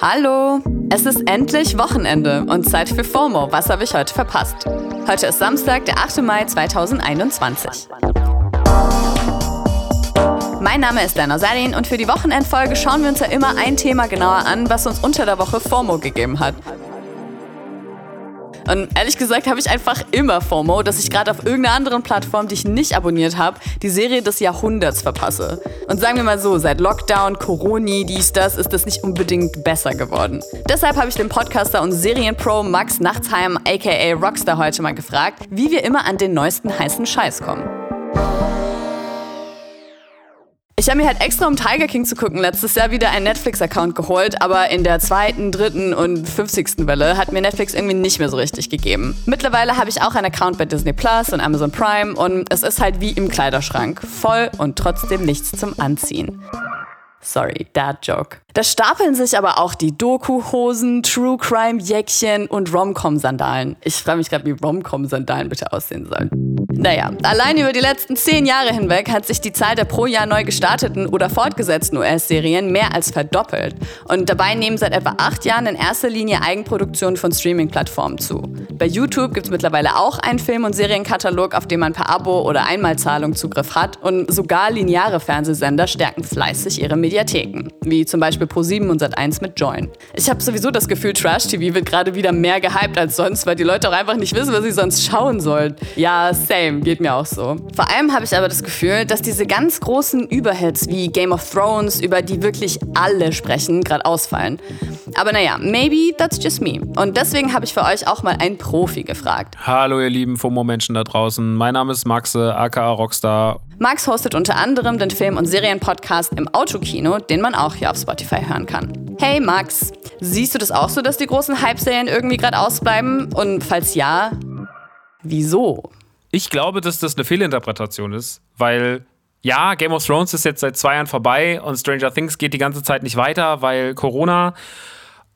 Hallo! Es ist endlich Wochenende und Zeit für FOMO. Was habe ich heute verpasst? Heute ist Samstag, der 8. Mai 2021. Mein Name ist Lena Salin und für die Wochenendfolge schauen wir uns ja immer ein Thema genauer an, was uns unter der Woche FOMO gegeben hat. Und ehrlich gesagt habe ich einfach immer FOMO, dass ich gerade auf irgendeiner anderen Plattform, die ich nicht abonniert habe, die Serie des Jahrhunderts verpasse. Und sagen wir mal so, seit Lockdown, Coroni, dies, das, ist das nicht unbedingt besser geworden. Deshalb habe ich den Podcaster und Serienpro Max Nachtsheim aka Rockstar heute mal gefragt, wie wir immer an den neuesten heißen Scheiß kommen. Ich habe mir halt extra um Tiger King zu gucken letztes Jahr wieder einen Netflix-Account geholt, aber in der zweiten, dritten und fünfzigsten Welle hat mir Netflix irgendwie nicht mehr so richtig gegeben. Mittlerweile habe ich auch einen Account bei Disney Plus und Amazon Prime und es ist halt wie im Kleiderschrank. Voll und trotzdem nichts zum Anziehen. Sorry, Dad Joke. Da stapeln sich aber auch die Doku-Hosen, True Crime-Jäckchen und Rom-Com-Sandalen. Ich frage mich gerade, wie Rom-Com-Sandalen bitte aussehen sollen. Naja, allein über die letzten zehn Jahre hinweg hat sich die Zahl der pro Jahr neu gestarteten oder fortgesetzten US-Serien mehr als verdoppelt. Und dabei nehmen seit etwa acht Jahren in erster Linie Eigenproduktionen von Streaming-Plattformen zu. Bei YouTube gibt es mittlerweile auch einen Film- und Serienkatalog, auf den man per Abo oder Einmalzahlung Zugriff hat. Und sogar lineare Fernsehsender stärken fleißig ihre Mediatheken, wie zum Beispiel Pro7 und Sat1 mit Join. Ich habe sowieso das Gefühl, Trash-TV wird gerade wieder mehr gehypt als sonst, weil die Leute auch einfach nicht wissen, was sie sonst schauen sollen. Ja, same, geht mir auch so. Vor allem habe ich aber das Gefühl, dass diese ganz großen Überhits wie Game of Thrones, über die wirklich alle sprechen, gerade ausfallen. Aber naja, maybe that's just me. Und deswegen habe ich für euch auch mal einen Profi gefragt. Hallo ihr lieben FOMO-Menschen da draußen. Mein Name ist Maxe, aka Rockstar. Max hostet unter anderem den Film- und Serienpodcast im Autokino, den man auch hier auf Spotify hören kann. Hey Max, siehst du das auch so, dass die großen Hype-Serien irgendwie gerade ausbleiben? Und falls ja, wieso? Ich glaube, dass das eine Fehlinterpretation ist, weil ja, Game of Thrones ist jetzt seit zwei Jahren vorbei und Stranger Things geht die ganze Zeit nicht weiter, weil Corona.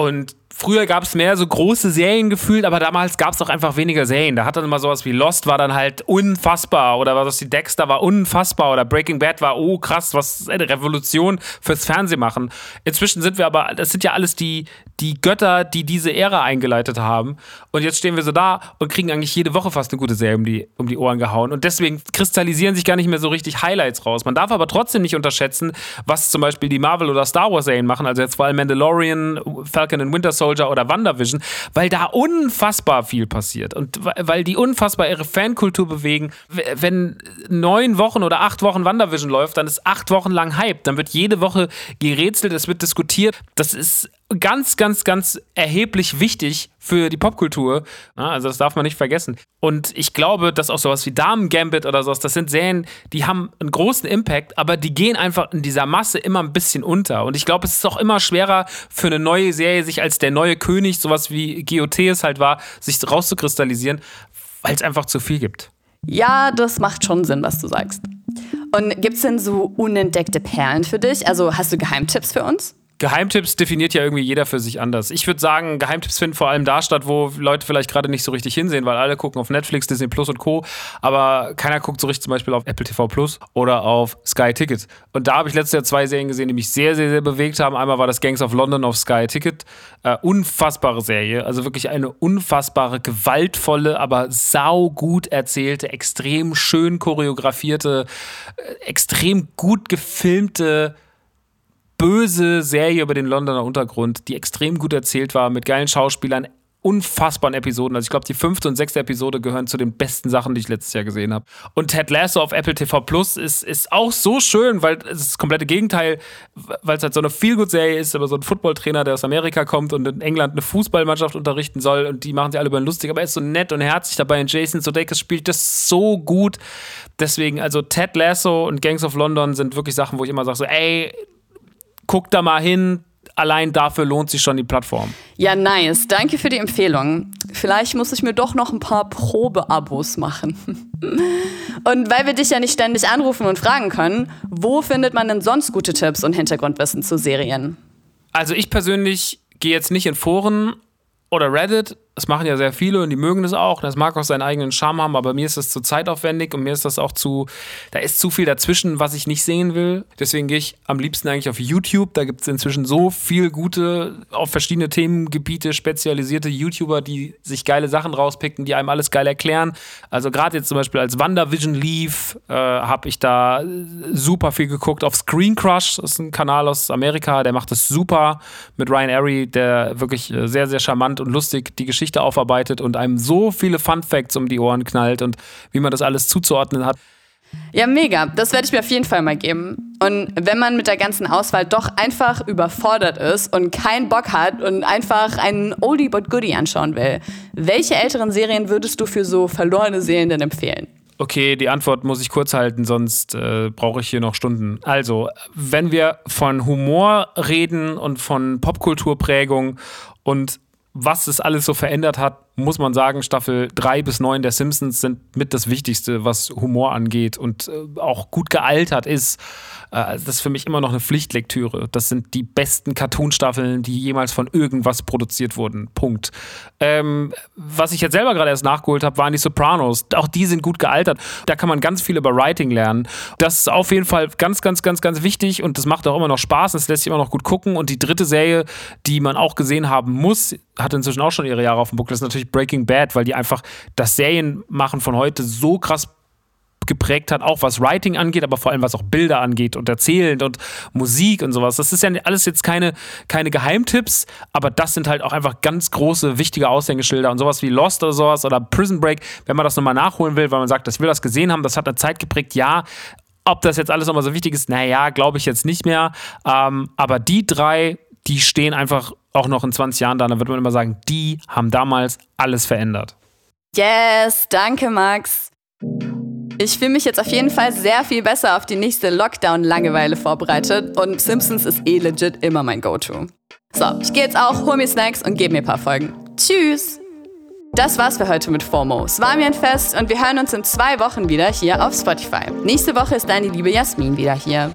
Und früher gab es mehr so große Serien gefühlt, aber damals gab es auch einfach weniger Serien. Da hat dann immer sowas wie Lost war dann halt unfassbar oder was die Dexter war unfassbar oder Breaking Bad war oh krass, was eine Revolution fürs Fernsehen machen. Inzwischen sind wir aber, das sind ja alles die, die Götter, die diese Ära eingeleitet haben. Und jetzt stehen wir so da und kriegen eigentlich jede Woche fast eine gute Serie um die, um die Ohren gehauen. Und deswegen kristallisieren sich gar nicht mehr so richtig Highlights raus. Man darf aber trotzdem nicht unterschätzen, was zum Beispiel die Marvel- oder Star Wars-Serien machen. Also jetzt vor allem Mandalorian, Falcon and Winter Soldier oder WandaVision, weil da unfassbar viel passiert. Und weil die unfassbar ihre Fankultur bewegen. Wenn neun Wochen oder acht Wochen WandaVision läuft, dann ist acht Wochen lang Hype. Dann wird jede Woche gerätselt, es wird diskutiert. Das ist ganz, ganz, ganz erheblich wichtig für die Popkultur. Also das darf man nicht vergessen. Und ich glaube, dass auch sowas wie Damen Gambit oder sowas, das sind Serien, die haben einen großen Impact, aber die gehen einfach in dieser Masse immer ein bisschen unter. Und ich glaube, es ist auch immer schwerer für eine neue Serie, sich als der neue König, sowas wie GOT es halt war, sich rauszukristallisieren, weil es einfach zu viel gibt. Ja, das macht schon Sinn, was du sagst. Und gibt es denn so unentdeckte Perlen für dich? Also hast du Geheimtipps für uns? Geheimtipps definiert ja irgendwie jeder für sich anders. Ich würde sagen, Geheimtipps finden vor allem da statt, wo Leute vielleicht gerade nicht so richtig hinsehen, weil alle gucken auf Netflix, Disney Plus und Co. Aber keiner guckt so richtig zum Beispiel auf Apple TV Plus oder auf Sky Ticket. Und da habe ich letztes Jahr zwei Serien gesehen, die mich sehr, sehr, sehr bewegt haben. Einmal war das Gangs of London auf Sky Ticket. Äh, unfassbare Serie. Also wirklich eine unfassbare, gewaltvolle, aber saugut erzählte, extrem schön choreografierte, äh, extrem gut gefilmte böse Serie über den Londoner Untergrund, die extrem gut erzählt war, mit geilen Schauspielern, unfassbaren Episoden. Also ich glaube, die fünfte und sechste Episode gehören zu den besten Sachen, die ich letztes Jahr gesehen habe. Und Ted Lasso auf Apple TV Plus ist, ist auch so schön, weil es das komplette Gegenteil, weil es halt so eine Feelgood-Serie ist, aber so ein Footballtrainer, der aus Amerika kommt und in England eine Fußballmannschaft unterrichten soll und die machen sich alle über lustig, aber er ist so nett und herzlich dabei und Jason Sudeikis spielt das so gut. Deswegen, also Ted Lasso und Gangs of London sind wirklich Sachen, wo ich immer sage so, ey, guck da mal hin. Allein dafür lohnt sich schon die Plattform. Ja, nice. Danke für die Empfehlung. Vielleicht muss ich mir doch noch ein paar Probeabos machen. Und weil wir dich ja nicht ständig anrufen und fragen können, wo findet man denn sonst gute Tipps und Hintergrundwissen zu Serien? Also ich persönlich gehe jetzt nicht in Foren oder Reddit, Das machen ja sehr viele und die mögen das auch. Das mag auch seinen eigenen Charme haben, aber mir ist das zu zeitaufwendig und mir ist das auch zu, da ist zu viel dazwischen, was ich nicht sehen will. Deswegen gehe ich am liebsten eigentlich auf YouTube. Da gibt es inzwischen so viel gute, auf verschiedene Themengebiete spezialisierte YouTuber, die sich geile Sachen rauspicken, die einem alles geil erklären. Also gerade jetzt zum Beispiel als WandaVision lief, äh, habe ich da super viel geguckt. Auf Screen Crush, das ist ein Kanal aus Amerika, der macht das super mit Ryan Airy, der wirklich äh, sehr, sehr charmant und lustig die Geschichte aufarbeitet und einem so viele Fun Facts um die Ohren knallt und wie man das alles zuzuordnen hat. Ja, mega. Das werde ich mir auf jeden Fall mal geben. Und wenn man mit der ganzen Auswahl doch einfach überfordert ist und keinen Bock hat und einfach einen Oldie but Goodie anschauen will, welche älteren Serien würdest du für so verlorene Seelen denn empfehlen? Okay, die Antwort muss ich kurz halten, sonst äh, brauche ich hier noch Stunden. Also, wenn wir von Humor reden und von Popkulturprägung und was es alles so verändert hat, muss man sagen, Staffel 3 bis 9 der Simpsons sind mit das Wichtigste, was Humor angeht und äh, auch gut gealtert ist. Äh, das ist für mich immer noch eine Pflichtlektüre. Das sind die besten Cartoon-Staffeln, die jemals von irgendwas produziert wurden. Punkt. Ähm, was ich jetzt selber gerade erst nachgeholt habe, waren die Sopranos. Auch die sind gut gealtert. Da kann man ganz viel über Writing lernen. Das ist auf jeden Fall ganz, ganz, ganz, ganz wichtig und das macht auch immer noch Spaß. Es lässt sich immer noch gut gucken. Und die dritte Serie, die man auch gesehen haben muss, hat inzwischen auch schon ihre Jahre auf dem Buckel, ist natürlich Breaking Bad, weil die einfach das Serienmachen von heute so krass geprägt hat, auch was Writing angeht, aber vor allem was auch Bilder angeht und Erzählen und Musik und sowas. Das ist ja alles jetzt keine, keine Geheimtipps, aber das sind halt auch einfach ganz große, wichtige Aushängeschilder und sowas wie Lost oder sowas oder Prison Break, wenn man das nochmal nachholen will, weil man sagt, das will das gesehen haben, das hat eine Zeit geprägt, ja. Ob das jetzt alles nochmal so wichtig ist, naja, glaube ich jetzt nicht mehr. Ähm, aber die drei, die stehen einfach auch noch in 20 Jahren da. Dann wird man immer sagen, die haben damals alles verändert. Yes, danke Max. Ich fühle mich jetzt auf jeden Fall sehr viel besser auf die nächste Lockdown-Langeweile vorbereitet und Simpsons ist eh legit immer mein Go-To. So, ich gehe jetzt auch, hol mir Snacks und gebe mir ein paar Folgen. Tschüss! Das war's für heute mit FOMO. Es war mir ein Fest und wir hören uns in zwei Wochen wieder hier auf Spotify. Nächste Woche ist deine liebe Jasmin wieder hier.